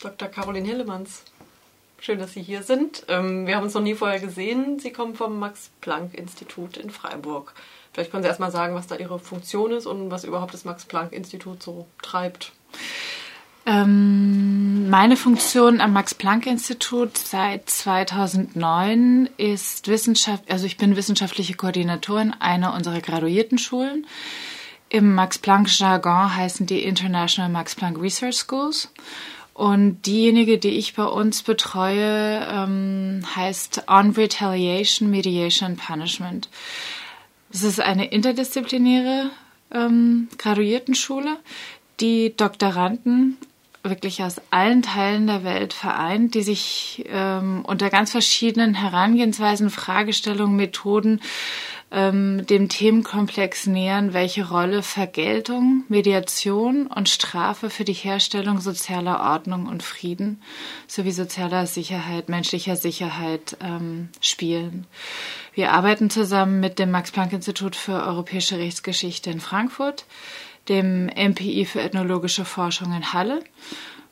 Dr. Caroline Hillemanns. Schön, dass Sie hier sind. Ähm, wir haben uns noch nie vorher gesehen. Sie kommen vom Max-Planck-Institut in Freiburg. Vielleicht können Sie erstmal sagen, was da Ihre Funktion ist und was überhaupt das Max-Planck-Institut so treibt. Ähm, meine Funktion am Max-Planck-Institut seit 2009 ist Wissenschaft, also ich bin wissenschaftliche Koordinatorin einer unserer Graduiertenschulen. Im Max-Planck-Jargon heißen die International Max-Planck Research Schools. Und diejenige, die ich bei uns betreue, ähm, heißt On Retaliation, Mediation Punishment. Es ist eine interdisziplinäre ähm, Graduiertenschule, die Doktoranden wirklich aus allen Teilen der Welt vereint, die sich ähm, unter ganz verschiedenen Herangehensweisen, Fragestellungen, Methoden ähm, dem Themenkomplex nähern, welche Rolle Vergeltung, Mediation und Strafe für die Herstellung sozialer Ordnung und Frieden sowie sozialer Sicherheit, menschlicher Sicherheit ähm, spielen. Wir arbeiten zusammen mit dem Max-Planck-Institut für Europäische Rechtsgeschichte in Frankfurt, dem MPI für ethnologische Forschung in Halle.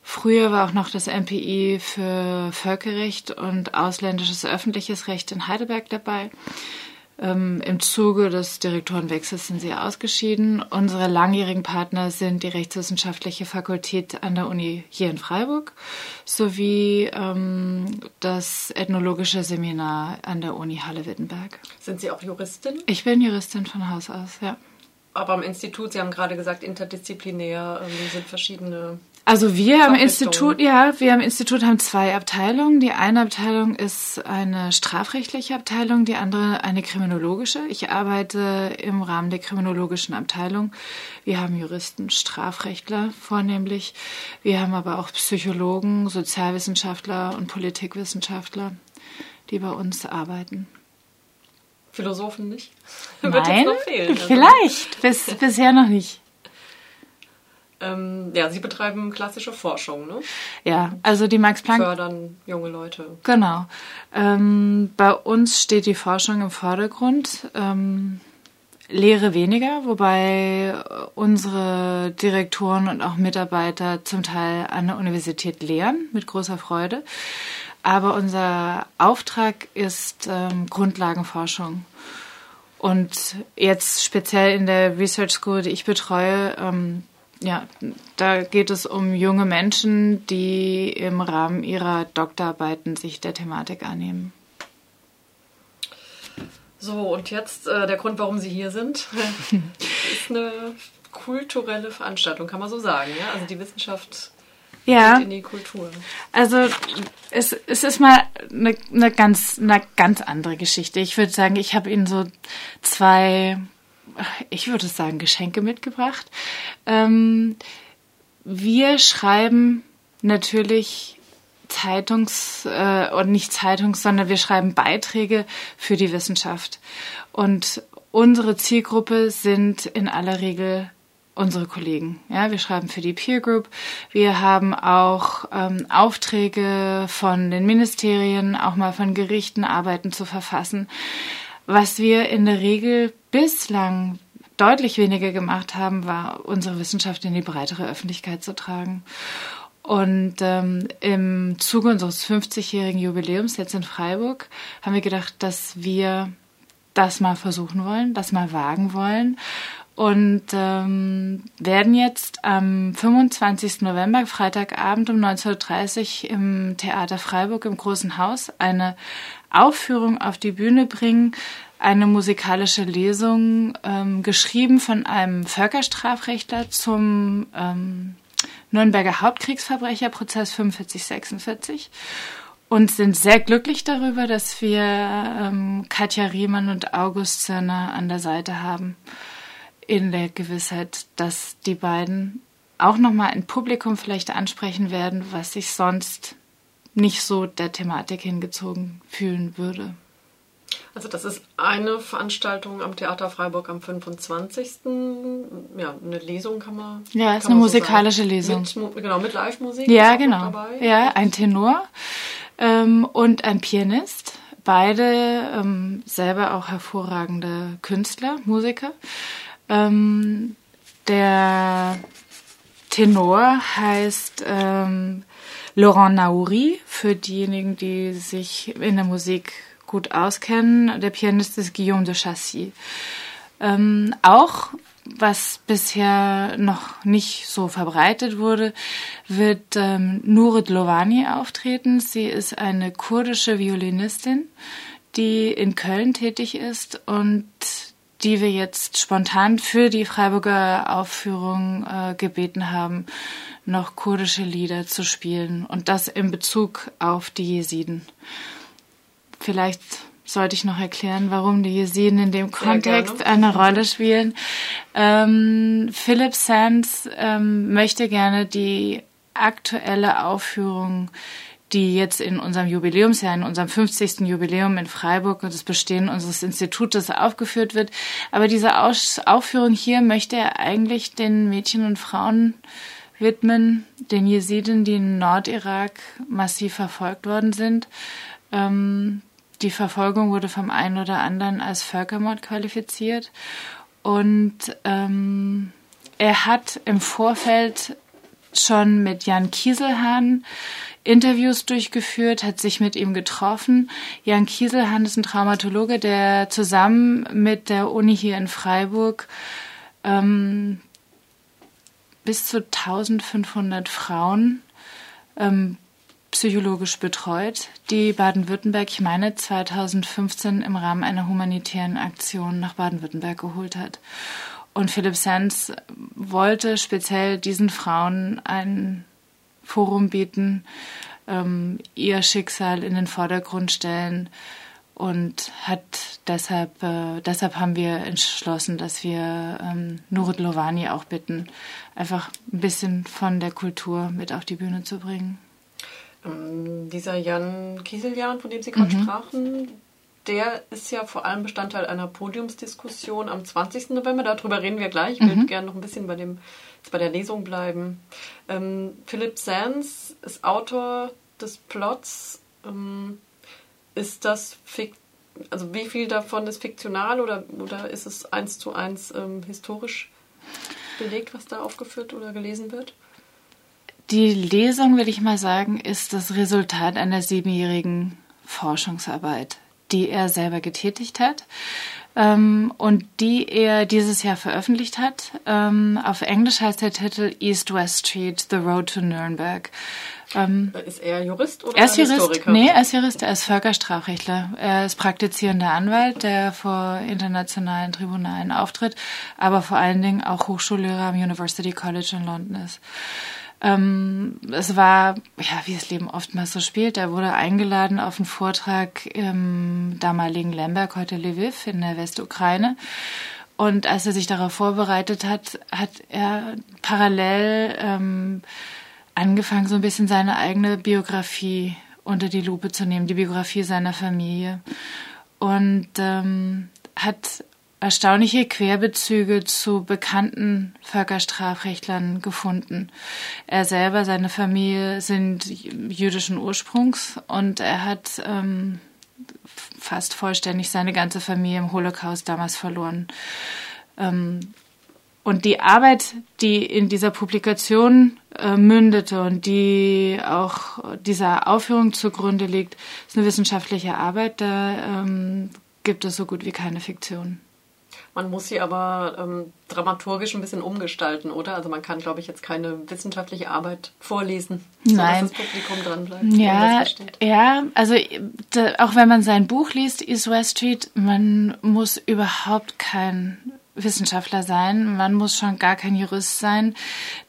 Früher war auch noch das MPI für Völkerrecht und ausländisches öffentliches Recht in Heidelberg dabei. Ähm, Im Zuge des Direktorenwechsels sind sie ausgeschieden. Unsere langjährigen Partner sind die Rechtswissenschaftliche Fakultät an der Uni hier in Freiburg sowie ähm, das Ethnologische Seminar an der Uni Halle-Wittenberg. Sind Sie auch Juristin? Ich bin Juristin von Haus aus, ja. Aber am Institut, Sie haben gerade gesagt, interdisziplinär ähm, sind verschiedene also wir am Institut, ja, wir am Institut haben zwei Abteilungen. Die eine Abteilung ist eine strafrechtliche Abteilung, die andere eine kriminologische. Ich arbeite im Rahmen der kriminologischen Abteilung. Wir haben Juristen, Strafrechtler vornehmlich. Wir haben aber auch Psychologen, Sozialwissenschaftler und Politikwissenschaftler, die bei uns arbeiten. Philosophen nicht? Nein, fehlen, also. vielleicht. Bis, bisher noch nicht. Ähm, ja, Sie betreiben klassische Forschung, ne? Ja, also die Max Planck. Fördern junge Leute. Genau. Ähm, bei uns steht die Forschung im Vordergrund. Ähm, Lehre weniger, wobei unsere Direktoren und auch Mitarbeiter zum Teil an der Universität lehren, mit großer Freude. Aber unser Auftrag ist ähm, Grundlagenforschung. Und jetzt speziell in der Research School, die ich betreue, ähm, ja, da geht es um junge Menschen, die im Rahmen ihrer Doktorarbeiten sich der Thematik annehmen. So, und jetzt äh, der Grund, warum Sie hier sind, ist eine kulturelle Veranstaltung, kann man so sagen. Ja? Also die Wissenschaft ja. in die Kultur. Also es, es ist mal eine, eine, ganz, eine ganz andere Geschichte. Ich würde sagen, ich habe Ihnen so zwei ich würde sagen, Geschenke mitgebracht. Ähm, wir schreiben natürlich Zeitungs- äh, und nicht Zeitungs, sondern wir schreiben Beiträge für die Wissenschaft. Und unsere Zielgruppe sind in aller Regel unsere Kollegen. Ja, wir schreiben für die Peer Group. Wir haben auch ähm, Aufträge von den Ministerien, auch mal von Gerichten, Arbeiten zu verfassen. Was wir in der Regel bislang deutlich weniger gemacht haben, war unsere Wissenschaft in die breitere Öffentlichkeit zu tragen. Und ähm, im Zuge unseres 50-jährigen Jubiläums jetzt in Freiburg haben wir gedacht, dass wir das mal versuchen wollen, das mal wagen wollen und ähm, werden jetzt am 25. November, Freitagabend um 19.30 Uhr im Theater Freiburg im Großen Haus eine Aufführung auf die Bühne bringen, eine musikalische Lesung, ähm, geschrieben von einem Völkerstrafrechtler zum ähm, Nürnberger Hauptkriegsverbrecherprozess 4546 und sind sehr glücklich darüber, dass wir ähm, Katja Riemann und August Zirner an der Seite haben, in der Gewissheit, dass die beiden auch nochmal ein Publikum vielleicht ansprechen werden, was sich sonst nicht so der Thematik hingezogen fühlen würde. Also das ist eine Veranstaltung am Theater Freiburg am 25. Ja, eine Lesung kann man. Ja, ist eine musikalische so Lesung. Mit, genau, mit Live-Musik. Ja, genau. Ja, ein Tenor ähm, und ein Pianist. Beide ähm, selber auch hervorragende Künstler, Musiker. Ähm, der Tenor heißt ähm, Laurent Naouri, für diejenigen, die sich in der Musik gut auskennen. Der Pianist ist Guillaume de Chassis. Ähm, auch was bisher noch nicht so verbreitet wurde, wird ähm, Nurit Lovani auftreten. Sie ist eine kurdische Violinistin, die in Köln tätig ist und die wir jetzt spontan für die Freiburger Aufführung äh, gebeten haben, noch kurdische Lieder zu spielen und das in Bezug auf die Jesiden. Vielleicht sollte ich noch erklären, warum die Jesiden in dem Kontext eine Rolle spielen. Ähm, Philip Sands ähm, möchte gerne die aktuelle Aufführung, die jetzt in unserem Jubiläumsjahr, in unserem 50. Jubiläum in Freiburg und das Bestehen unseres Institutes aufgeführt wird. Aber diese Aus Aufführung hier möchte er eigentlich den Mädchen und Frauen widmen, den Jesiden, die in Nordirak massiv verfolgt worden sind. Ähm, die Verfolgung wurde vom einen oder anderen als Völkermord qualifiziert. Und ähm, er hat im Vorfeld schon mit Jan Kieselhahn Interviews durchgeführt, hat sich mit ihm getroffen. Jan Kieselhahn ist ein Traumatologe, der zusammen mit der Uni hier in Freiburg ähm, bis zu 1500 Frauen ähm, psychologisch betreut, die Baden-Württemberg, ich meine, 2015 im Rahmen einer humanitären Aktion nach Baden-Württemberg geholt hat. Und Philipp Sands wollte speziell diesen Frauen ein Forum bieten, ähm, ihr Schicksal in den Vordergrund stellen und hat deshalb, äh, deshalb haben wir entschlossen, dass wir ähm, Nurut Lovani auch bitten, einfach ein bisschen von der Kultur mit auf die Bühne zu bringen. Ähm, dieser Jan Kieseljan, von dem Sie gerade mhm. sprachen, der ist ja vor allem Bestandteil einer Podiumsdiskussion am 20. November. Darüber reden wir gleich. Ich würde mhm. gerne noch ein bisschen bei, dem, bei der Lesung bleiben. Ähm, Philip Sands ist Autor des Plots. Ähm, ist das Fikt also wie viel davon ist fiktional oder, oder ist es eins zu eins ähm, historisch belegt, was da aufgeführt oder gelesen wird? Die Lesung, würde ich mal sagen, ist das Resultat einer siebenjährigen Forschungsarbeit, die er selber getätigt hat ähm, und die er dieses Jahr veröffentlicht hat. Ähm, auf Englisch heißt der Titel East West Street, The Road to Nuremberg. Ähm, ist er Jurist oder er ist Jurist, Historiker? Nee, er ist Jurist, er ist Völkerstrafrechtler. Er ist praktizierender Anwalt, der vor internationalen Tribunalen auftritt, aber vor allen Dingen auch Hochschullehrer am University College in London ist. Ähm, es war, ja, wie das Leben oftmals so spielt. Er wurde eingeladen auf einen Vortrag im damaligen Lemberg, heute Lviv in der Westukraine. Und als er sich darauf vorbereitet hat, hat er parallel ähm, angefangen, so ein bisschen seine eigene Biografie unter die Lupe zu nehmen, die Biografie seiner Familie. Und ähm, hat erstaunliche Querbezüge zu bekannten Völkerstrafrechtlern gefunden. Er selber, seine Familie sind jüdischen Ursprungs und er hat ähm, fast vollständig seine ganze Familie im Holocaust damals verloren. Ähm, und die Arbeit, die in dieser Publikation äh, mündete und die auch dieser Aufführung zugrunde liegt, ist eine wissenschaftliche Arbeit. Da ähm, gibt es so gut wie keine Fiktion. Man muss sie aber ähm, dramaturgisch ein bisschen umgestalten, oder? Also man kann, glaube ich, jetzt keine wissenschaftliche Arbeit vorlesen, Nein. dass das Publikum dranbleibt. Ja, ja, also da, auch wenn man sein Buch liest, East West Street, man muss überhaupt kein Wissenschaftler sein, man muss schon gar kein Jurist sein.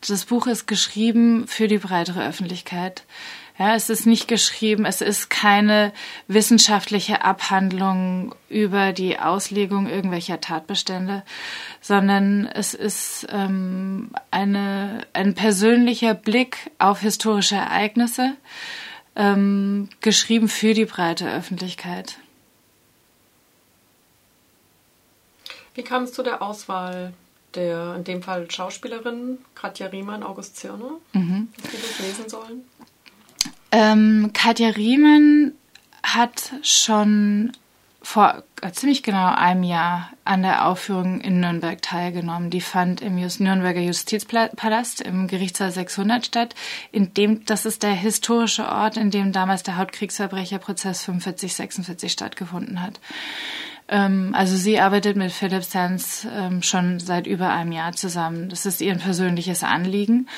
Das Buch ist geschrieben für die breitere Öffentlichkeit. Ja, es ist nicht geschrieben, es ist keine wissenschaftliche Abhandlung über die Auslegung irgendwelcher Tatbestände, sondern es ist ähm, eine, ein persönlicher Blick auf historische Ereignisse, ähm, geschrieben für die breite Öffentlichkeit. Wie kam es zu der Auswahl der, in dem Fall Schauspielerin Katja Riemann, August Zirner, mhm. Sie das lesen sollen? Ähm, Katja Riemann hat schon vor äh, ziemlich genau einem Jahr an der Aufführung in Nürnberg teilgenommen. Die fand im Just Nürnberger Justizpalast im Gerichtssaal 600 statt. In dem, das ist der historische Ort, in dem damals der Hauptkriegsverbrecherprozess 45-46 stattgefunden hat. Ähm, also sie arbeitet mit Philip Sands ähm, schon seit über einem Jahr zusammen. Das ist ihr persönliches Anliegen.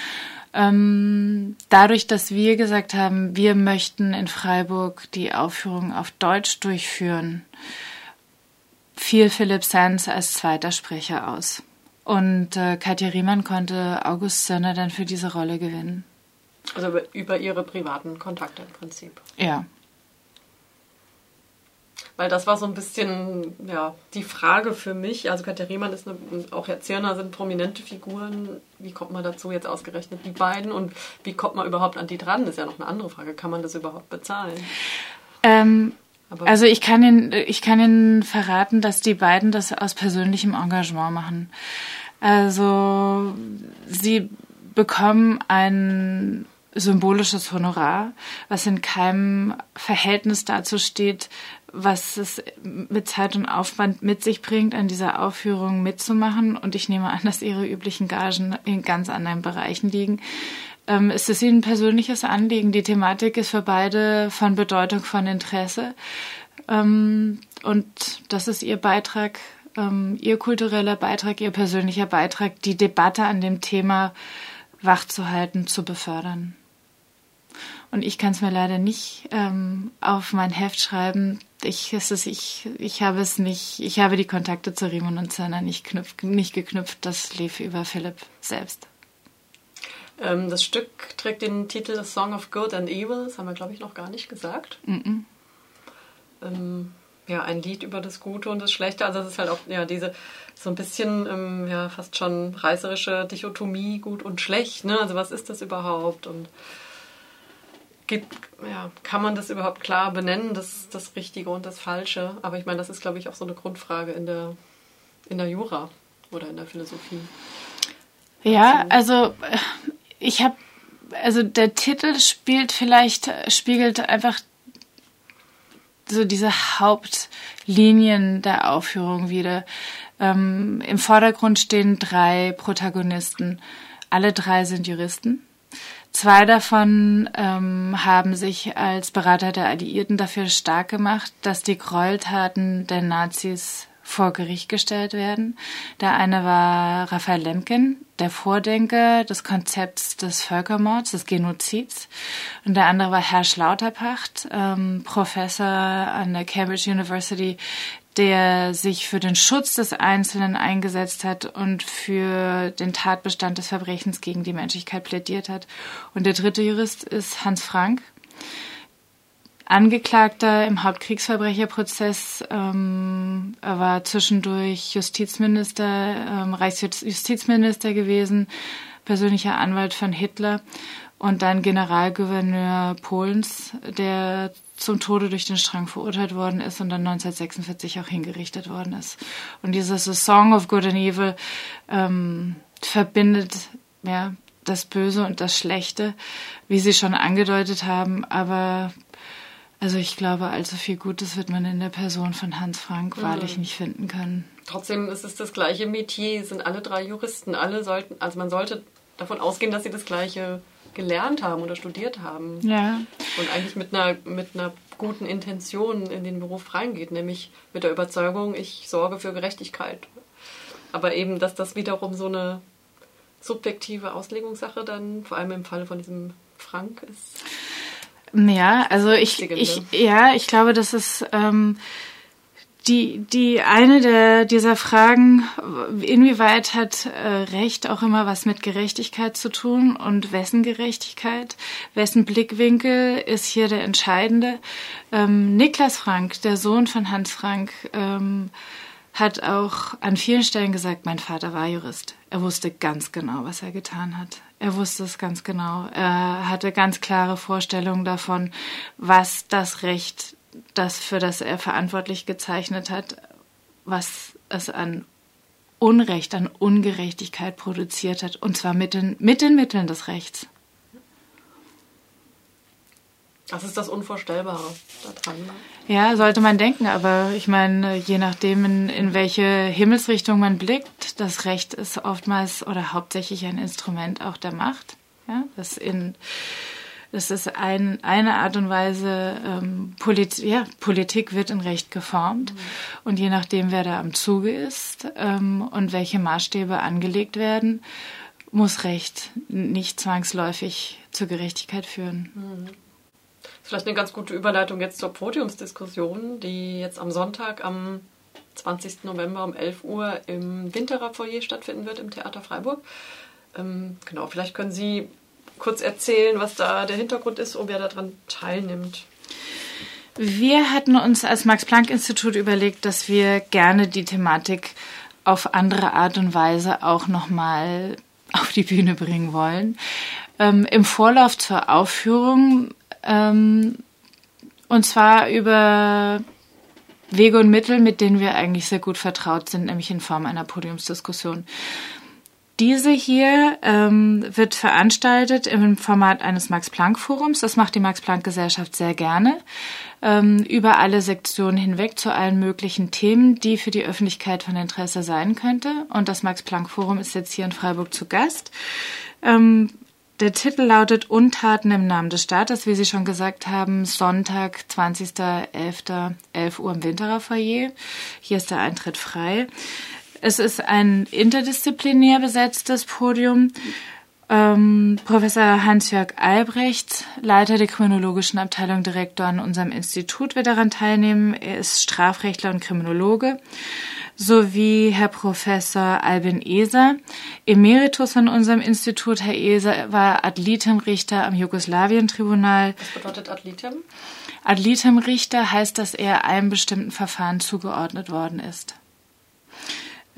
Ähm, dadurch, dass wir gesagt haben, wir möchten in Freiburg die Aufführung auf Deutsch durchführen, fiel Philipp Sands als zweiter Sprecher aus. Und äh, Katja Riemann konnte August Sönner dann für diese Rolle gewinnen. Also über, über ihre privaten Kontakte im Prinzip. Ja. Weil das war so ein bisschen ja, die Frage für mich. Also Katja Riemann ist eine, auch Herr Zirner sind prominente Figuren. Wie kommt man dazu jetzt ausgerechnet die beiden? Und wie kommt man überhaupt an die dran? Das ist ja noch eine andere Frage. Kann man das überhaupt bezahlen? Ähm, also ich kann Ihnen, ich kann Ihnen verraten, dass die beiden das aus persönlichem Engagement machen. Also sie bekommen ein symbolisches Honorar, was in keinem Verhältnis dazu steht, was es mit Zeit und Aufwand mit sich bringt, an dieser Aufführung mitzumachen. Und ich nehme an, dass ihre üblichen Gagen in ganz anderen Bereichen liegen. Ähm, ist es Ihnen ein persönliches Anliegen? Die Thematik ist für beide von Bedeutung, von Interesse. Ähm, und das ist Ihr Beitrag, ähm, Ihr kultureller Beitrag, Ihr persönlicher Beitrag, die Debatte an dem Thema wachzuhalten, zu befördern. Und ich kann es mir leider nicht ähm, auf mein Heft schreiben. Ich, es ist, ich, ich habe es nicht, ich habe die Kontakte zu Riemann und Zerner nicht, knüpf, nicht geknüpft. Das lief über Philipp selbst. Ähm, das Stück trägt den Titel Song of Good and Evil. Das haben wir, glaube ich, noch gar nicht gesagt. Mm -mm. Ähm, ja, ein Lied über das Gute und das Schlechte. Also es ist halt auch ja diese so ein bisschen ähm, ja fast schon reißerische Dichotomie gut und schlecht. Ne? Also was ist das überhaupt und gibt, ja, kann man das überhaupt klar benennen, das, das Richtige und das Falsche? Aber ich meine, das ist, glaube ich, auch so eine Grundfrage in der, in der Jura oder in der Philosophie. Ja, also äh, ich habe, also der Titel spielt vielleicht, spiegelt einfach so diese Hauptlinien der Aufführung wieder. Ähm, Im Vordergrund stehen drei Protagonisten. Alle drei sind Juristen. Zwei davon ähm, haben sich als Berater der Alliierten dafür stark gemacht, dass die Gräueltaten der Nazis vor Gericht gestellt werden. Der eine war Raphael Lemkin, der Vordenker des Konzepts des Völkermords, des Genozids. Und der andere war Herr Schlauterpacht, ähm, Professor an der Cambridge University, der sich für den Schutz des Einzelnen eingesetzt hat und für den Tatbestand des Verbrechens gegen die Menschlichkeit plädiert hat. Und der dritte Jurist ist Hans Frank, Angeklagter im Hauptkriegsverbrecherprozess. Ähm, er war zwischendurch Justizminister, ähm, Reichsjustizminister gewesen, persönlicher Anwalt von Hitler und dann Generalgouverneur Polens, der zum Tode durch den Strang verurteilt worden ist und dann 1946 auch hingerichtet worden ist. Und dieses A Song of Good and Evil ähm, verbindet ja, das Böse und das Schlechte, wie Sie schon angedeutet haben, aber also ich glaube, allzu viel Gutes wird man in der Person von Hans Frank mhm. wahrlich nicht finden können. Trotzdem ist es das gleiche Metier, sind alle drei Juristen, alle sollten, also man sollte davon ausgehen, dass sie das gleiche gelernt haben oder studiert haben. Ja. Und eigentlich mit einer, mit einer guten Intention in den Beruf reingeht, nämlich mit der Überzeugung, ich sorge für Gerechtigkeit. Aber eben, dass das wiederum so eine subjektive Auslegungssache dann, vor allem im Falle von diesem Frank ist. Ja, also ich, ich ja, ich glaube, das ist ähm, die, die eine der, dieser Fragen, inwieweit hat äh, Recht auch immer was mit Gerechtigkeit zu tun und wessen Gerechtigkeit, wessen Blickwinkel ist hier der entscheidende. Ähm, Niklas Frank, der Sohn von Hans Frank, ähm, hat auch an vielen Stellen gesagt, mein Vater war Jurist. Er wusste ganz genau, was er getan hat. Er wusste es ganz genau. Er hatte ganz klare Vorstellungen davon, was das Recht das, für das er verantwortlich gezeichnet hat, was es an Unrecht, an Ungerechtigkeit produziert hat, und zwar mit den, mit den Mitteln des Rechts. Das ist das Unvorstellbare daran. Ne? Ja, sollte man denken, aber ich meine, je nachdem, in, in welche Himmelsrichtung man blickt, das Recht ist oftmals oder hauptsächlich ein Instrument auch der Macht. Ja, das in das ist ein, eine Art und Weise, ähm, Polit ja, Politik wird in Recht geformt. Mhm. Und je nachdem, wer da am Zuge ist ähm, und welche Maßstäbe angelegt werden, muss Recht nicht zwangsläufig zur Gerechtigkeit führen. Mhm. Vielleicht eine ganz gute Überleitung jetzt zur Podiumsdiskussion, die jetzt am Sonntag, am 20. November um 11 Uhr im Winterer Foyer stattfinden wird im Theater Freiburg. Ähm, genau, vielleicht können Sie kurz erzählen, was da der Hintergrund ist und wer daran teilnimmt. Wir hatten uns als Max-Planck-Institut überlegt, dass wir gerne die Thematik auf andere Art und Weise auch nochmal auf die Bühne bringen wollen. Ähm, Im Vorlauf zur Aufführung ähm, und zwar über Wege und Mittel, mit denen wir eigentlich sehr gut vertraut sind, nämlich in Form einer Podiumsdiskussion. Diese hier ähm, wird veranstaltet im Format eines Max-Planck-Forums. Das macht die Max-Planck-Gesellschaft sehr gerne. Ähm, über alle Sektionen hinweg zu allen möglichen Themen, die für die Öffentlichkeit von Interesse sein könnte. Und das Max-Planck-Forum ist jetzt hier in Freiburg zu Gast. Ähm, der Titel lautet Untaten im Namen des Staates, wie Sie schon gesagt haben, Sonntag, 20.11., 11 Uhr im Winterer Foyer. Hier ist der Eintritt frei. Es ist ein interdisziplinär besetztes Podium. Ähm, Professor Hans-Jörg Albrecht, Leiter der kriminologischen Abteilung, Direktor an unserem Institut, wird daran teilnehmen. Er ist Strafrechtler und Kriminologe sowie Herr Professor Albin Eser, Emeritus an unserem Institut. Herr Eser war Adlitemrichter am Jugoslawien-Tribunal. Was bedeutet Adlitem? Adlitemrichter heißt, dass er einem bestimmten Verfahren zugeordnet worden ist.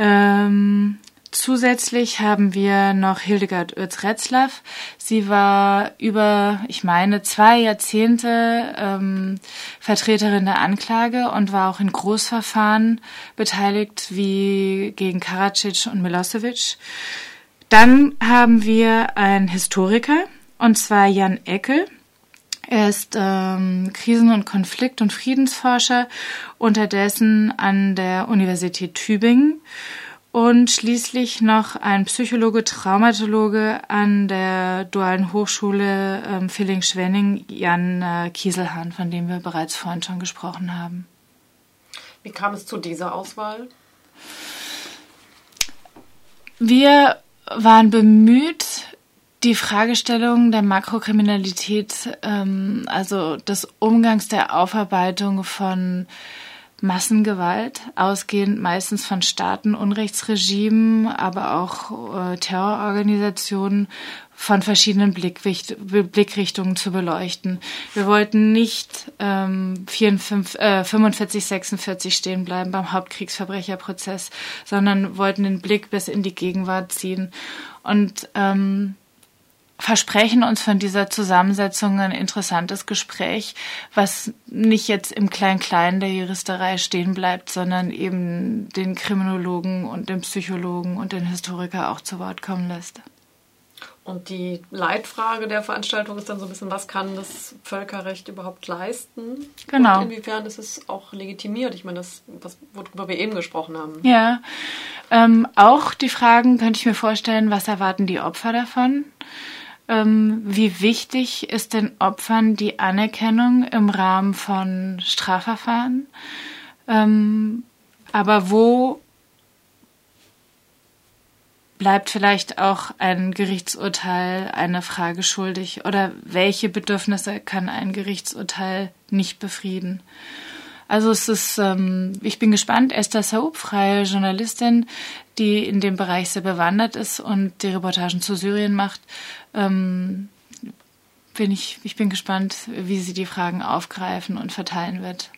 Ähm, Zusätzlich haben wir noch Hildegard Oetz-Retzlaff. Sie war über, ich meine, zwei Jahrzehnte ähm, Vertreterin der Anklage und war auch in Großverfahren beteiligt, wie gegen Karadzic und Milosevic. Dann haben wir einen Historiker, und zwar Jan Eckel. Er ist ähm, Krisen- und Konflikt- und Friedensforscher, unterdessen an der Universität Tübingen und schließlich noch ein Psychologe, Traumatologe an der Dualen Hochschule ähm, Villingen-Schwenning, Jan äh, Kieselhahn, von dem wir bereits vorhin schon gesprochen haben. Wie kam es zu dieser Auswahl? Wir waren bemüht, die Fragestellung der Makrokriminalität, ähm, also des Umgangs der Aufarbeitung von Massengewalt, ausgehend meistens von Staaten, Unrechtsregimen, aber auch äh, Terrororganisationen von verschiedenen Blickricht Blickrichtungen zu beleuchten. Wir wollten nicht ähm, 44, äh, 45, 46 stehen bleiben beim Hauptkriegsverbrecherprozess, sondern wollten den Blick bis in die Gegenwart ziehen. Und ähm, versprechen uns von dieser Zusammensetzung ein interessantes Gespräch, was nicht jetzt im Klein-Klein der Juristerei stehen bleibt, sondern eben den Kriminologen und den Psychologen und den Historiker auch zu Wort kommen lässt. Und die Leitfrage der Veranstaltung ist dann so ein bisschen, was kann das Völkerrecht überhaupt leisten? Genau. Und inwiefern ist es auch legitimiert? Ich meine, das, was, worüber wir eben gesprochen haben. Ja, ähm, auch die Fragen könnte ich mir vorstellen, was erwarten die Opfer davon? Ähm, wie wichtig ist den Opfern die Anerkennung im Rahmen von Strafverfahren? Ähm, aber wo bleibt vielleicht auch ein Gerichtsurteil eine Frage schuldig? Oder welche Bedürfnisse kann ein Gerichtsurteil nicht befrieden? Also es ist, ähm, ich bin gespannt. Esther Saub, freie Journalistin, die in dem Bereich sehr bewandert ist und die Reportagen zu Syrien macht, ähm, bin ich, ich bin gespannt, wie sie die Fragen aufgreifen und verteilen wird.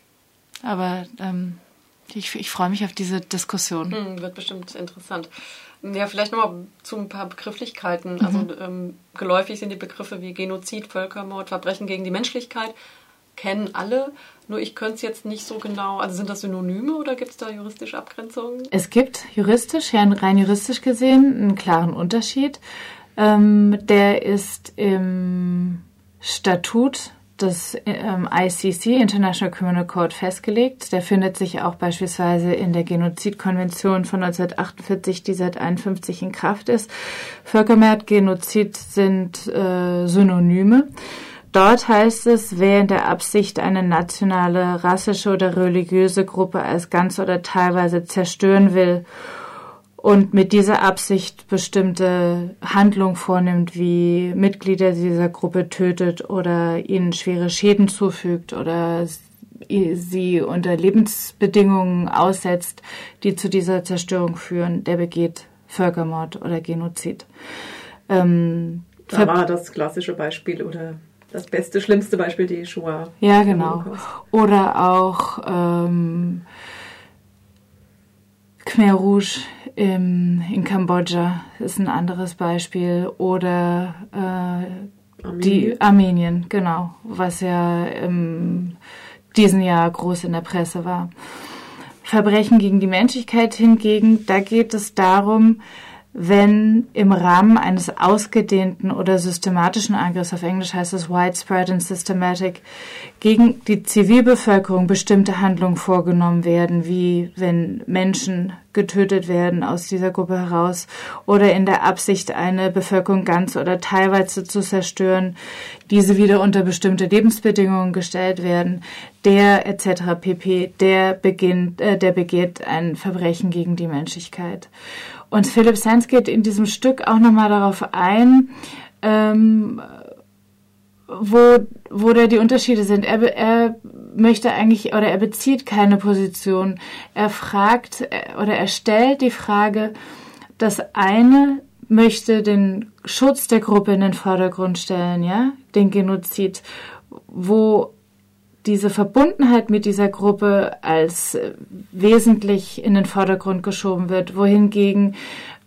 Aber ähm, ich, ich freue mich auf diese Diskussion. Hm, wird bestimmt interessant. Ja, vielleicht nochmal zu ein paar Begrifflichkeiten. Mhm. Also ähm, geläufig sind die Begriffe wie Genozid, Völkermord, Verbrechen gegen die Menschlichkeit kennen alle, nur ich könnte es jetzt nicht so genau. Also sind das Synonyme oder gibt es da juristische Abgrenzungen? Es gibt juristisch, ja rein juristisch gesehen, einen klaren Unterschied. Ähm, der ist im Statut das ähm, ICC, International Criminal Code, festgelegt. Der findet sich auch beispielsweise in der Genozidkonvention von 1948, die seit 1951 in Kraft ist. Völkermord, Genozid sind äh, Synonyme. Dort heißt es, wer in der Absicht eine nationale, rassische oder religiöse Gruppe als ganz oder teilweise zerstören will und mit dieser Absicht bestimmte Handlungen vornimmt, wie Mitglieder dieser Gruppe tötet oder ihnen schwere Schäden zufügt oder sie unter Lebensbedingungen aussetzt, die zu dieser Zerstörung führen, der begeht Völkermord oder Genozid. Ähm, da war das klassische Beispiel oder das beste, schlimmste Beispiel die Shoah. Ja, genau. Oder auch ähm, Khmer Rouge im, in Kambodscha ist ein anderes Beispiel. Oder äh, Armenien. die Armenien, genau, was ja im diesen Jahr groß in der Presse war. Verbrechen gegen die Menschlichkeit hingegen, da geht es darum, wenn im Rahmen eines ausgedehnten oder systematischen Angriffs, auf Englisch heißt es widespread and systematic, gegen die Zivilbevölkerung bestimmte Handlungen vorgenommen werden, wie wenn Menschen getötet werden aus dieser Gruppe heraus oder in der Absicht, eine Bevölkerung ganz oder teilweise zu zerstören, diese wieder unter bestimmte Lebensbedingungen gestellt werden, der etc. pp, der beginnt, äh, der begeht ein Verbrechen gegen die Menschlichkeit. Und Philipp Sands geht in diesem Stück auch nochmal darauf ein, ähm, wo, wo da die Unterschiede sind. Er, er möchte eigentlich oder er bezieht keine Position. Er fragt äh, oder er stellt die Frage, das eine möchte den Schutz der Gruppe in den Vordergrund stellen, ja, den Genozid, wo diese Verbundenheit mit dieser Gruppe als äh, wesentlich in den Vordergrund geschoben wird, wohingegen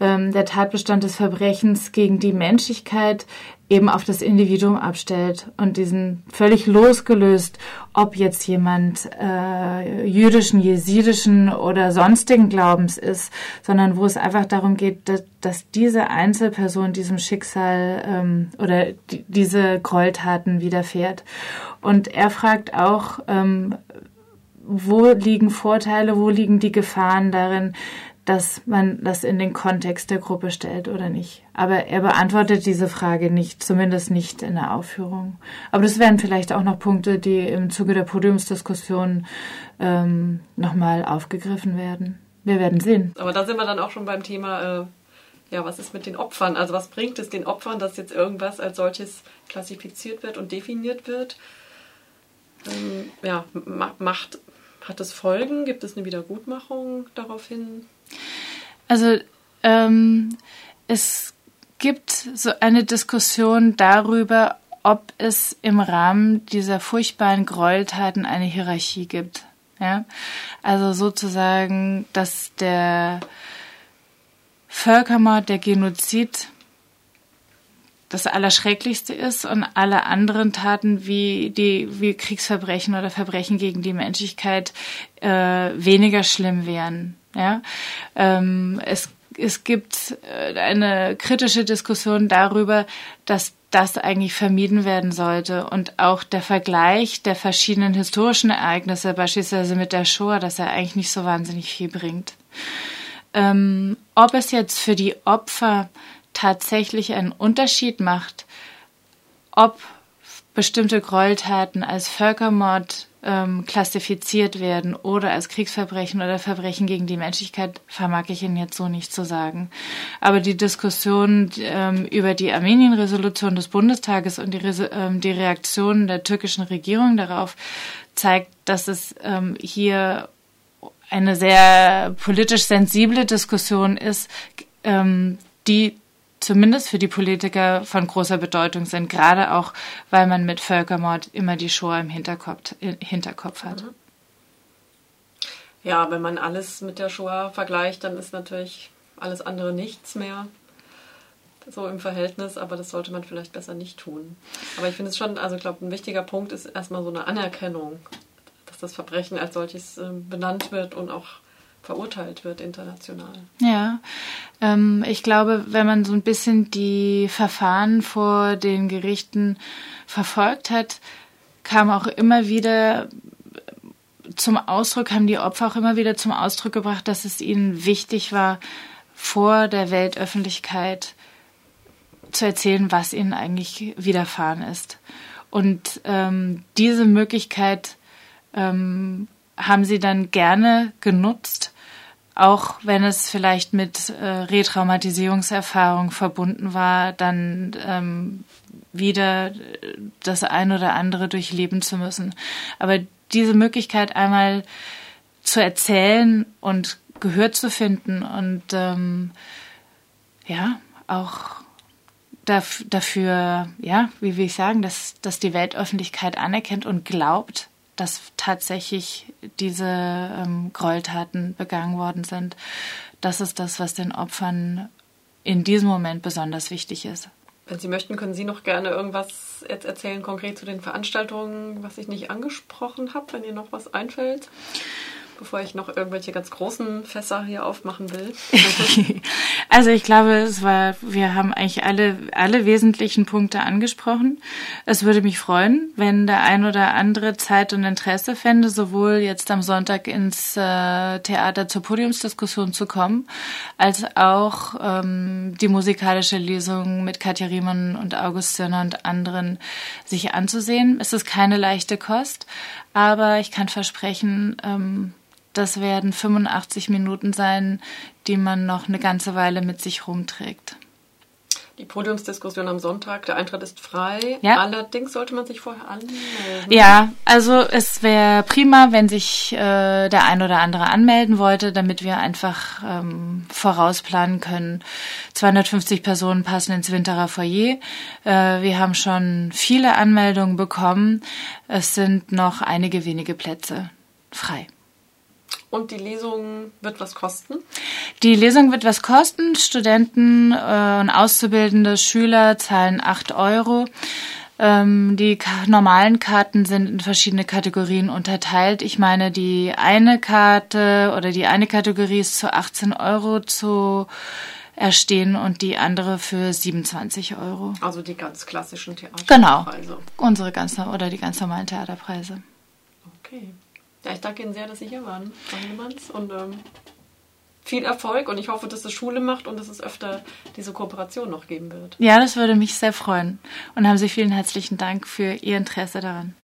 ähm, der Tatbestand des Verbrechens gegen die Menschlichkeit eben auf das Individuum abstellt und diesen völlig losgelöst, ob jetzt jemand äh, jüdischen, jesidischen oder sonstigen Glaubens ist, sondern wo es einfach darum geht, dass, dass diese Einzelperson diesem Schicksal ähm, oder die, diese Gräueltaten widerfährt. Und er fragt auch, ähm, wo liegen Vorteile, wo liegen die Gefahren darin, dass man das in den Kontext der Gruppe stellt oder nicht. Aber er beantwortet diese Frage nicht, zumindest nicht in der Aufführung. Aber das wären vielleicht auch noch Punkte, die im Zuge der Podiumsdiskussion ähm, nochmal aufgegriffen werden. Wir werden sehen. Aber da sind wir dann auch schon beim Thema, äh, ja, was ist mit den Opfern? Also was bringt es den Opfern, dass jetzt irgendwas als solches klassifiziert wird und definiert wird? Ähm, ja, macht, hat es Folgen? Gibt es eine Wiedergutmachung daraufhin? Also ähm, es gibt so eine Diskussion darüber, ob es im Rahmen dieser furchtbaren Gräueltaten eine Hierarchie gibt. Ja? Also sozusagen, dass der Völkermord, der Genozid das Allerschrecklichste ist und alle anderen Taten wie die wie Kriegsverbrechen oder Verbrechen gegen die Menschlichkeit äh, weniger schlimm wären. Ja, ähm, es es gibt äh, eine kritische Diskussion darüber, dass das eigentlich vermieden werden sollte und auch der Vergleich der verschiedenen historischen Ereignisse, beispielsweise mit der Shoah, dass er eigentlich nicht so wahnsinnig viel bringt. Ähm, ob es jetzt für die Opfer tatsächlich einen Unterschied macht, ob bestimmte Gräueltaten als Völkermord ähm, klassifiziert werden oder als Kriegsverbrechen oder Verbrechen gegen die Menschlichkeit, vermag ich Ihnen jetzt so nicht zu sagen. Aber die Diskussion ähm, über die Armenien-Resolution des Bundestages und die, ähm, die Reaktion der türkischen Regierung darauf zeigt, dass es ähm, hier eine sehr politisch sensible Diskussion ist, ähm, die zumindest für die Politiker von großer Bedeutung sind, gerade auch, weil man mit Völkermord immer die Shoah im Hinterkopf, Hinterkopf hat. Ja, wenn man alles mit der Shoah vergleicht, dann ist natürlich alles andere nichts mehr so im Verhältnis, aber das sollte man vielleicht besser nicht tun. Aber ich finde es schon, also ich glaube, ein wichtiger Punkt ist erstmal so eine Anerkennung, dass das Verbrechen als solches äh, benannt wird und auch verurteilt wird international. Ja, ähm, ich glaube, wenn man so ein bisschen die Verfahren vor den Gerichten verfolgt hat, kam auch immer wieder zum Ausdruck, haben die Opfer auch immer wieder zum Ausdruck gebracht, dass es ihnen wichtig war, vor der Weltöffentlichkeit zu erzählen, was ihnen eigentlich widerfahren ist. Und ähm, diese Möglichkeit ähm, haben sie dann gerne genutzt, auch wenn es vielleicht mit äh, Retraumatisierungserfahrung verbunden war, dann ähm, wieder das ein oder andere durchleben zu müssen. Aber diese Möglichkeit einmal zu erzählen und Gehör zu finden und ähm, ja, auch dafür, ja, wie will ich sagen, dass, dass die Weltöffentlichkeit anerkennt und glaubt, dass tatsächlich diese ähm, Gräueltaten begangen worden sind. Das ist das, was den Opfern in diesem Moment besonders wichtig ist. Wenn Sie möchten, können Sie noch gerne irgendwas jetzt erzählen, konkret zu den Veranstaltungen, was ich nicht angesprochen habe, wenn Ihnen noch was einfällt bevor ich noch irgendwelche ganz großen Fässer hier aufmachen will? also ich glaube, es war, wir haben eigentlich alle, alle wesentlichen Punkte angesprochen. Es würde mich freuen, wenn der ein oder andere Zeit und Interesse fände, sowohl jetzt am Sonntag ins äh, Theater zur Podiumsdiskussion zu kommen, als auch ähm, die musikalische Lesung mit Katja Riemann und August Sirner und anderen sich anzusehen. Es ist keine leichte Kost, aber ich kann versprechen, ähm, das werden 85 Minuten sein, die man noch eine ganze Weile mit sich rumträgt. Die Podiumsdiskussion am Sonntag, der Eintritt ist frei. Ja. Allerdings sollte man sich vorher anmelden. Ja, also es wäre prima, wenn sich äh, der ein oder andere anmelden wollte, damit wir einfach ähm, vorausplanen können. 250 Personen passen ins Winterer Foyer. Äh, wir haben schon viele Anmeldungen bekommen. Es sind noch einige wenige Plätze frei. Und die Lesung wird was kosten? Die Lesung wird was kosten. Studenten äh, und auszubildende Schüler zahlen 8 Euro. Ähm, die normalen Karten sind in verschiedene Kategorien unterteilt. Ich meine, die eine Karte oder die eine Kategorie ist zu 18 Euro zu erstehen und die andere für 27 Euro. Also die ganz klassischen Theaterpreise. Genau. Unsere ganz oder die ganz normalen Theaterpreise. Okay. Ja, ich danke Ihnen sehr, dass Sie hier waren, Frau Hillemanns. Und ähm, viel Erfolg und ich hoffe, dass es Schule macht und dass es öfter diese Kooperation noch geben wird. Ja, das würde mich sehr freuen. Und haben Sie vielen herzlichen Dank für Ihr Interesse daran.